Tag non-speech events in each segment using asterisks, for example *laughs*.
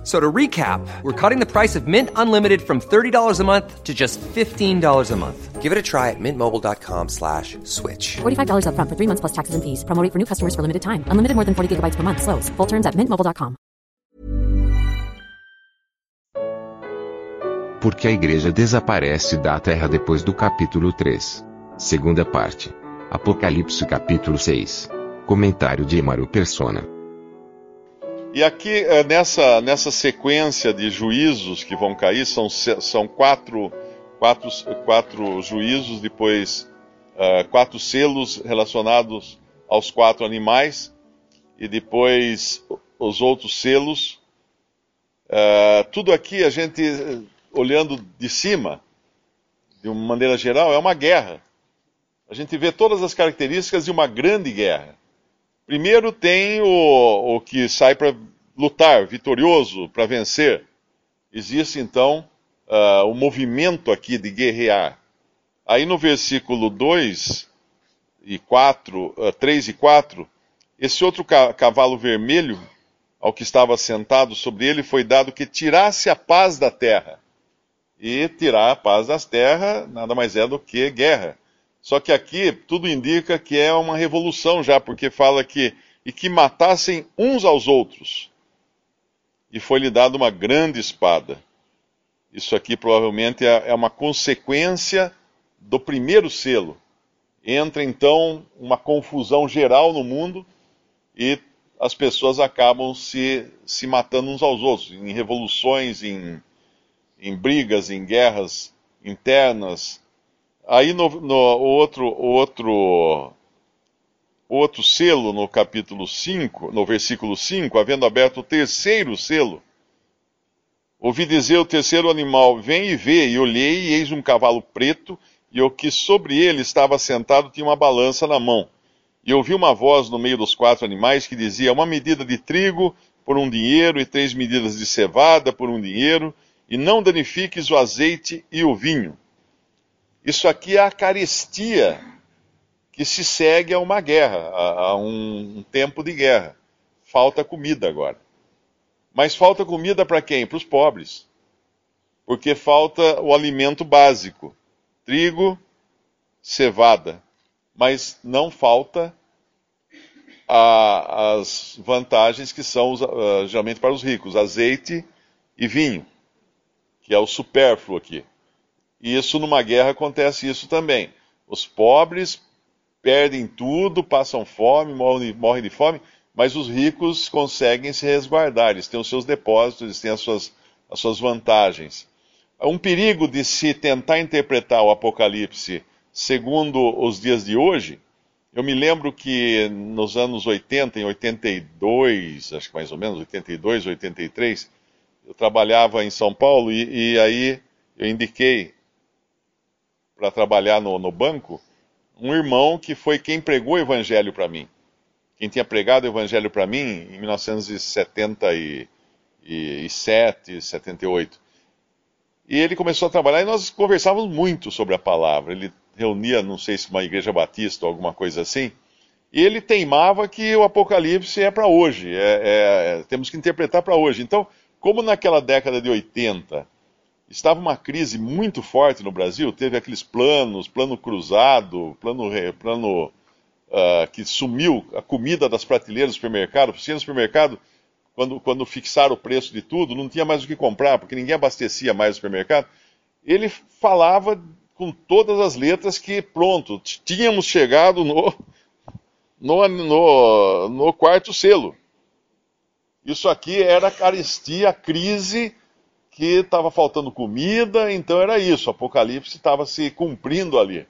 F- So to recap, we're cutting the price of Mint Unlimited from $30 a month to just $15 a month. Give it a try at mintmobile.com slash switch. $45 upfront for three months plus taxes and fees. Promo rate for new customers for limited time. Unlimited more than 40 gigabytes per month. Slows. Full terms at mintmobile.com. Porque a igreja desaparece da terra depois do capítulo 3. Segunda parte. Apocalipse capítulo 6. Comentário de Emaro Persona. E aqui, eh, nessa, nessa sequência de juízos que vão cair, são, são quatro, quatro, quatro juízos, depois ah, quatro selos relacionados aos quatro animais, e depois os outros selos. Ah, tudo aqui a gente, olhando de cima, de uma maneira geral, é uma guerra. A gente vê todas as características de uma grande guerra. Primeiro tem o, o que sai para lutar, vitorioso, para vencer. Existe então ah, o movimento aqui de guerrear. Aí no versículo 2 e 4, 3 e 4, esse outro ca- cavalo vermelho, ao que estava sentado sobre ele, foi dado que tirasse a paz da terra. E tirar a paz das terras nada mais é do que guerra. Só que aqui tudo indica que é uma revolução já, porque fala que e que matassem uns aos outros. E foi-lhe dada uma grande espada. Isso aqui provavelmente é, é uma consequência do primeiro selo. Entra então uma confusão geral no mundo e as pessoas acabam se, se matando uns aos outros, em revoluções, em, em brigas, em guerras internas, Aí no, no outro, outro, outro selo, no capítulo 5, no versículo 5, havendo aberto o terceiro selo, ouvi dizer o terceiro animal, vem e vê, e olhei, e eis um cavalo preto, e o que sobre ele estava sentado tinha uma balança na mão. E ouvi uma voz no meio dos quatro animais que dizia, uma medida de trigo por um dinheiro, e três medidas de cevada por um dinheiro, e não danifiques o azeite e o vinho. Isso aqui é a carestia que se segue a uma guerra, a, a um, um tempo de guerra. Falta comida agora. Mas falta comida para quem? Para os pobres. Porque falta o alimento básico: trigo, cevada. Mas não falta a, as vantagens que são uh, geralmente para os ricos: azeite e vinho, que é o supérfluo aqui. E isso numa guerra acontece isso também. Os pobres perdem tudo, passam fome, morrem, de fome, mas os ricos conseguem se resguardar, eles têm os seus depósitos, eles têm as suas, as suas vantagens. Um perigo de se tentar interpretar o Apocalipse segundo os dias de hoje, eu me lembro que nos anos 80, em 82, acho que mais ou menos, 82, 83, eu trabalhava em São Paulo e, e aí eu indiquei para trabalhar no, no, banco, um irmão que foi quem pregou o evangelho para mim. Quem tinha pregado o evangelho para mim em 1977, 78. E ele começou a trabalhar e nós conversávamos muito sobre a palavra. Ele reunia, não sei se uma igreja batista ou alguma coisa assim, e ele teimava que o Apocalipse é para hoje, é, é, temos que interpretar para hoje. Então, como naquela década de 80 estava uma crise muito forte no Brasil, teve aqueles planos, plano cruzado, plano, plano uh, que sumiu a comida das prateleiras do supermercado, você no supermercado, quando, quando fixaram o preço de tudo, não tinha mais o que comprar, porque ninguém abastecia mais o supermercado. Ele falava com todas as letras que, pronto, tínhamos chegado no, no, no, no quarto selo. Isso aqui era a carestia, a crise que estava faltando comida, então era isso, o Apocalipse estava se cumprindo ali.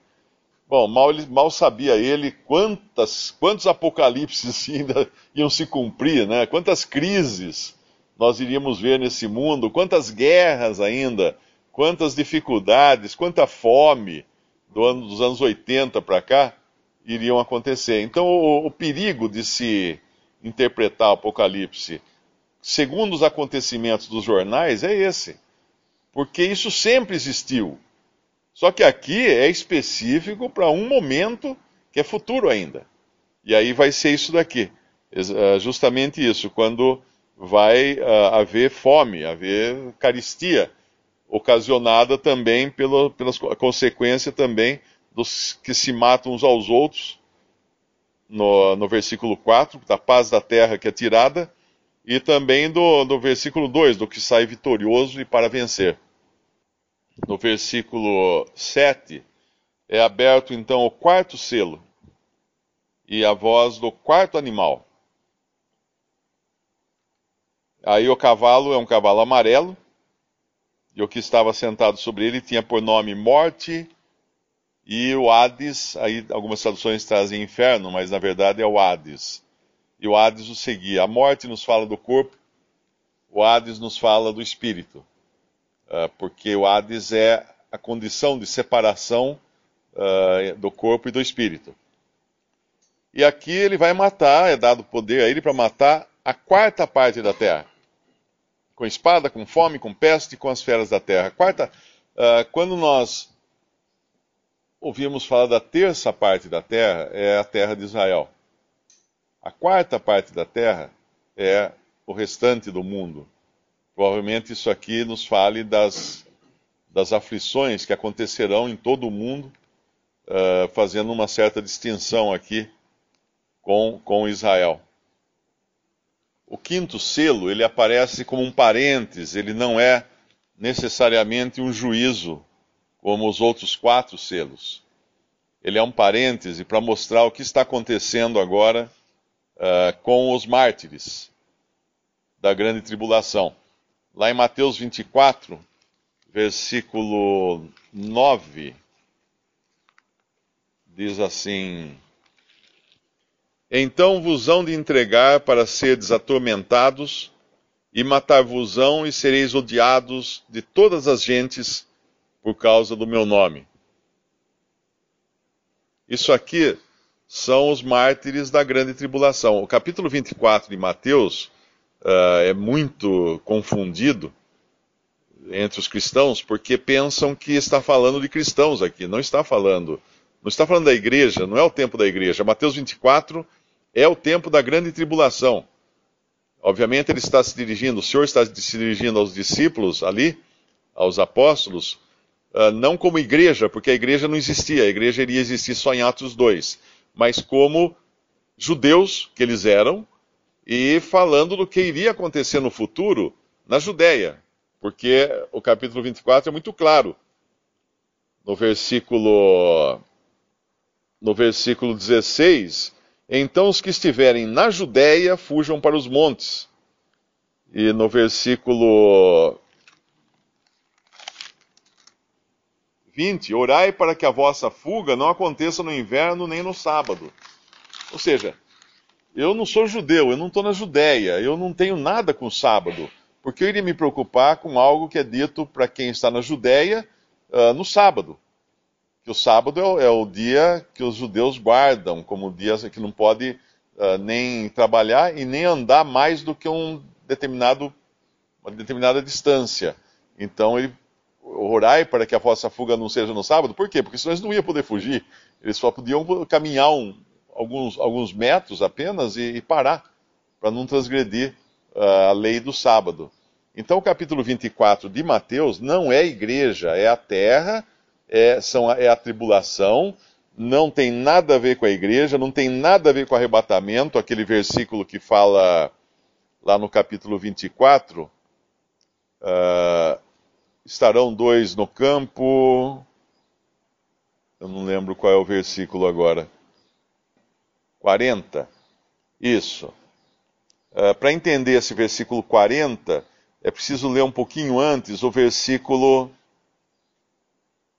Bom, mal, mal sabia ele quantas, quantos apocalipses *laughs* ainda iam se cumprir, né? quantas crises nós iríamos ver nesse mundo, quantas guerras ainda, quantas dificuldades, quanta fome do ano, dos anos 80 para cá iriam acontecer. Então, o, o perigo de se interpretar o Apocalipse segundo os acontecimentos dos jornais, é esse. Porque isso sempre existiu. Só que aqui é específico para um momento que é futuro ainda. E aí vai ser isso daqui. É, justamente isso, quando vai uh, haver fome, haver caristia, ocasionada também pela, pelas consequência também dos que se matam uns aos outros, no, no versículo 4, da paz da terra que é tirada, e também do, do versículo 2, do que sai vitorioso e para vencer. No versículo 7, é aberto então o quarto selo, e a voz do quarto animal. Aí o cavalo é um cavalo amarelo, e o que estava sentado sobre ele tinha por nome Morte e o Hades. Aí algumas traduções trazem inferno, mas na verdade é o Hades. E o Hades o seguia. A morte nos fala do corpo, o Hades nos fala do espírito, uh, porque o Hades é a condição de separação uh, do corpo e do espírito. E aqui ele vai matar, é dado poder a ele para matar a quarta parte da terra. Com espada, com fome, com peste, com as feras da terra. Quarta, uh, quando nós ouvimos falar da terça parte da terra, é a terra de Israel. A quarta parte da terra é o restante do mundo. Provavelmente isso aqui nos fale das, das aflições que acontecerão em todo o mundo, uh, fazendo uma certa distinção aqui com, com Israel. O quinto selo, ele aparece como um parênteses, ele não é necessariamente um juízo, como os outros quatro selos. Ele é um parêntese para mostrar o que está acontecendo agora uh, com os mártires da grande tribulação. Lá em Mateus 24, versículo 9, diz assim. Então vos hão de entregar para seres atormentados, e matar-vos-ão, e sereis odiados de todas as gentes por causa do meu nome. Isso aqui são os mártires da grande tribulação. O capítulo 24 de Mateus uh, é muito confundido entre os cristãos, porque pensam que está falando de cristãos aqui, não está falando. Não está falando da igreja, não é o tempo da igreja. Mateus 24 é o tempo da grande tribulação. Obviamente ele está se dirigindo, o Senhor está se dirigindo aos discípulos ali, aos apóstolos, uh, não como igreja, porque a igreja não existia, a igreja iria existir só em Atos 2, mas como judeus que eles eram, e falando do que iria acontecer no futuro na Judéia, porque o capítulo 24 é muito claro. No versículo no versículo 16, então os que estiverem na Judéia fujam para os montes. E no versículo 20: Orai para que a vossa fuga não aconteça no inverno nem no sábado. Ou seja, eu não sou judeu, eu não estou na Judéia, eu não tenho nada com o sábado, porque eu iria me preocupar com algo que é dito para quem está na Judéia uh, no sábado que o sábado é o, é o, dia que os judeus guardam como dia que não pode uh, nem trabalhar e nem andar mais do que um determinado, uma determinada distância. Então ele orai para que a vossa fuga não seja no sábado. Por quê? Porque senão eles não iam poder fugir. Eles só podiam caminhar um, alguns, alguns metros apenas e, e parar para não transgredir uh, a lei do sábado. Então o capítulo 24 de Mateus não é igreja, é a terra é, são, é a tribulação, não tem nada a ver com a igreja, não tem nada a ver com o arrebatamento, aquele versículo que fala lá no capítulo 24. Uh, estarão dois no campo. Eu não lembro qual é o versículo agora. 40. Isso. Uh, Para entender esse versículo 40, é preciso ler um pouquinho antes o versículo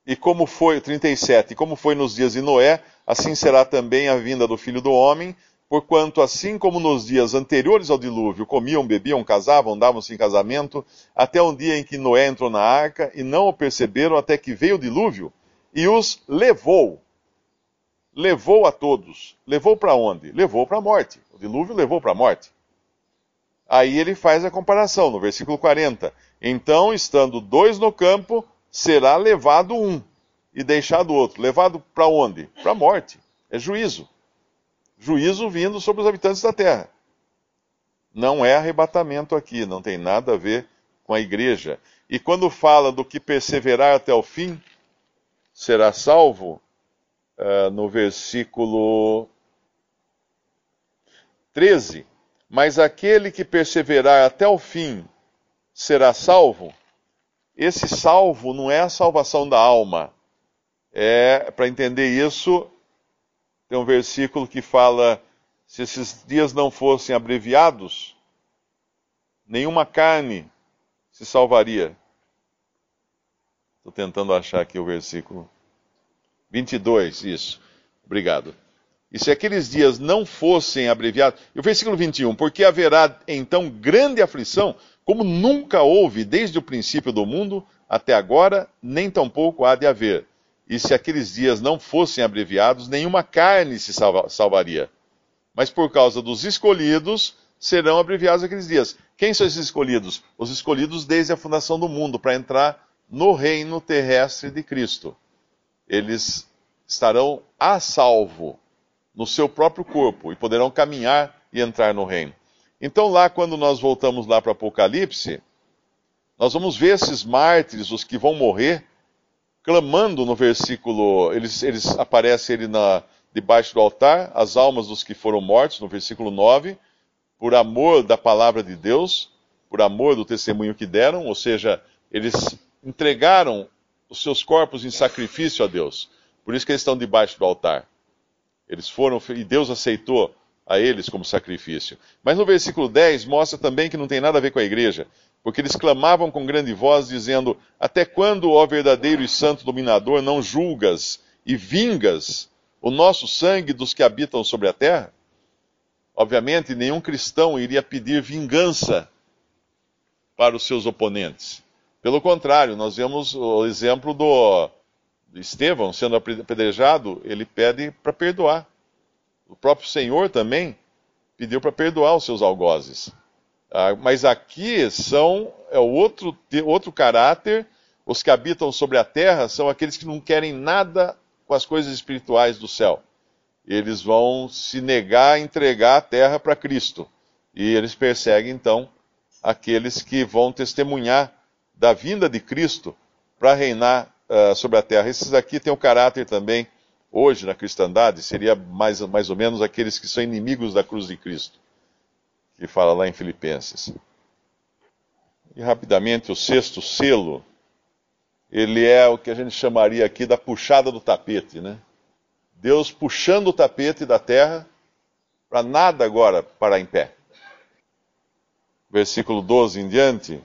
e como foi, 37, e como foi nos dias de Noé, assim será também a vinda do filho do homem, porquanto assim como nos dias anteriores ao dilúvio comiam, bebiam, casavam, davam-se em casamento, até um dia em que Noé entrou na arca e não o perceberam até que veio o dilúvio e os levou. Levou a todos. Levou para onde? Levou para a morte. O dilúvio levou para a morte. Aí ele faz a comparação no versículo 40. Então, estando dois no campo, será levado um e deixado outro. Levado para onde? Para a morte. É juízo. Juízo vindo sobre os habitantes da terra. Não é arrebatamento aqui, não tem nada a ver com a igreja. E quando fala do que perseverar até o fim, será salvo, uh, no versículo 13. Mas aquele que perseverar até o fim será salvo. Esse salvo não é a salvação da alma. É, para entender isso, tem um versículo que fala: se esses dias não fossem abreviados, nenhuma carne se salvaria. Estou tentando achar aqui o versículo. 22, isso. Obrigado. E se aqueles dias não fossem abreviados. E o versículo 21, porque haverá então grande aflição, como nunca houve desde o princípio do mundo até agora, nem tampouco há de haver e se aqueles dias não fossem abreviados, nenhuma carne se salva, salvaria. Mas por causa dos escolhidos, serão abreviados aqueles dias. Quem são esses escolhidos? Os escolhidos desde a fundação do mundo, para entrar no reino terrestre de Cristo. Eles estarão a salvo no seu próprio corpo e poderão caminhar e entrar no reino. Então, lá, quando nós voltamos lá para Apocalipse, nós vamos ver esses mártires, os que vão morrer, clamando no versículo, eles, eles aparecem ele na, debaixo do altar, as almas dos que foram mortos, no versículo 9, por amor da palavra de Deus, por amor do testemunho que deram, ou seja, eles entregaram os seus corpos em sacrifício a Deus. Por isso que eles estão debaixo do altar. Eles foram, e Deus aceitou a eles como sacrifício. Mas no versículo 10 mostra também que não tem nada a ver com a igreja porque eles clamavam com grande voz, dizendo: Até quando, ó verdadeiro e santo dominador, não julgas e vingas o nosso sangue dos que habitam sobre a terra? Obviamente, nenhum cristão iria pedir vingança para os seus oponentes. Pelo contrário, nós vemos o exemplo do Estevão sendo apedrejado, ele pede para perdoar. O próprio Senhor também pediu para perdoar os seus algozes. Ah, mas aqui são é outro, outro caráter. Os que habitam sobre a terra são aqueles que não querem nada com as coisas espirituais do céu. Eles vão se negar a entregar a terra para Cristo. E eles perseguem, então, aqueles que vão testemunhar da vinda de Cristo para reinar uh, sobre a terra. Esses aqui têm o um caráter também, hoje na cristandade, seria mais, mais ou menos aqueles que são inimigos da cruz de Cristo que fala lá em Filipenses. E rapidamente, o sexto selo, ele é o que a gente chamaria aqui da puxada do tapete, né? Deus puxando o tapete da terra para nada agora parar em pé. Versículo 12 em diante.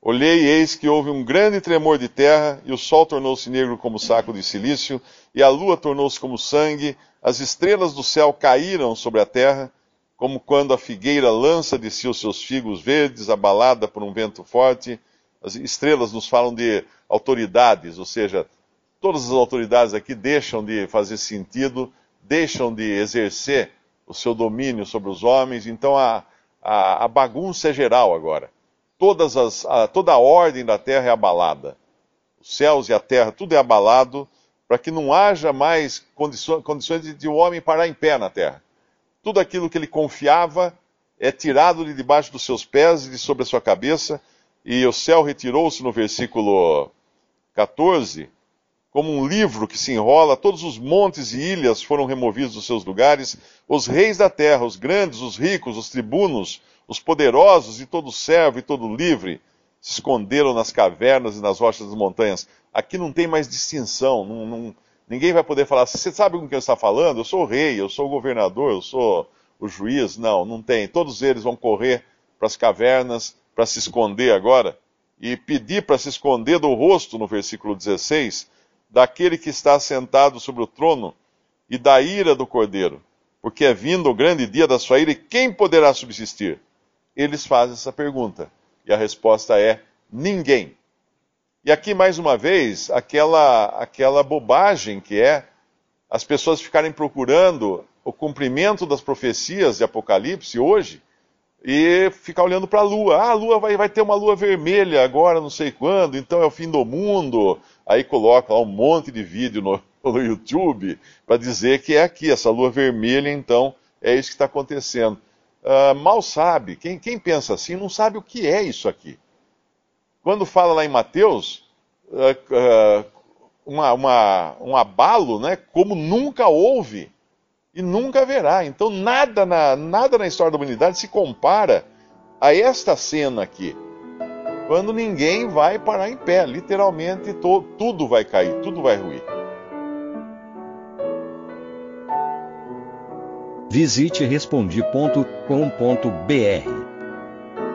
Olhei e eis que houve um grande tremor de terra, e o sol tornou-se negro como saco de silício, e a lua tornou-se como sangue, as estrelas do céu caíram sobre a terra, como quando a figueira lança de si os seus figos verdes, abalada por um vento forte. As estrelas nos falam de autoridades, ou seja, todas as autoridades aqui deixam de fazer sentido, deixam de exercer o seu domínio sobre os homens, então a, a, a bagunça é geral agora. Todas as, a, toda a ordem da terra é abalada. Os céus e a terra, tudo é abalado, para que não haja mais condições, de, de o homem parar em pé na terra tudo aquilo que ele confiava é tirado de debaixo dos seus pés e de sobre a sua cabeça, e o céu retirou-se no versículo 14, como um livro que se enrola, todos os montes e ilhas foram removidos dos seus lugares, os reis da terra, os grandes, os ricos, os tribunos, os poderosos e todo servo e todo livre se esconderam nas cavernas e nas rochas das montanhas. Aqui não tem mais distinção, não, não Ninguém vai poder falar, você sabe com quem está falando? Eu sou o rei, eu sou o governador, eu sou o juiz. Não, não tem. Todos eles vão correr para as cavernas para se esconder agora e pedir para se esconder do rosto, no versículo 16, daquele que está sentado sobre o trono e da ira do cordeiro, porque é vindo o grande dia da sua ira e quem poderá subsistir? Eles fazem essa pergunta e a resposta é: ninguém. E aqui, mais uma vez, aquela, aquela bobagem que é as pessoas ficarem procurando o cumprimento das profecias de Apocalipse hoje, e ficar olhando para a lua. Ah, a lua vai, vai ter uma lua vermelha agora, não sei quando, então é o fim do mundo. Aí coloca lá um monte de vídeo no, *laughs* no YouTube para dizer que é aqui, essa lua vermelha, então é isso que está acontecendo. Uh, mal sabe, quem, quem pensa assim não sabe o que é isso aqui. Quando fala lá em Mateus, uh, uh, uma, uma, um abalo né, como nunca houve e nunca haverá. Então nada na, nada na história da humanidade se compara a esta cena aqui. Quando ninguém vai parar em pé, literalmente to, tudo vai cair, tudo vai ruir. Visite respondi.com.br.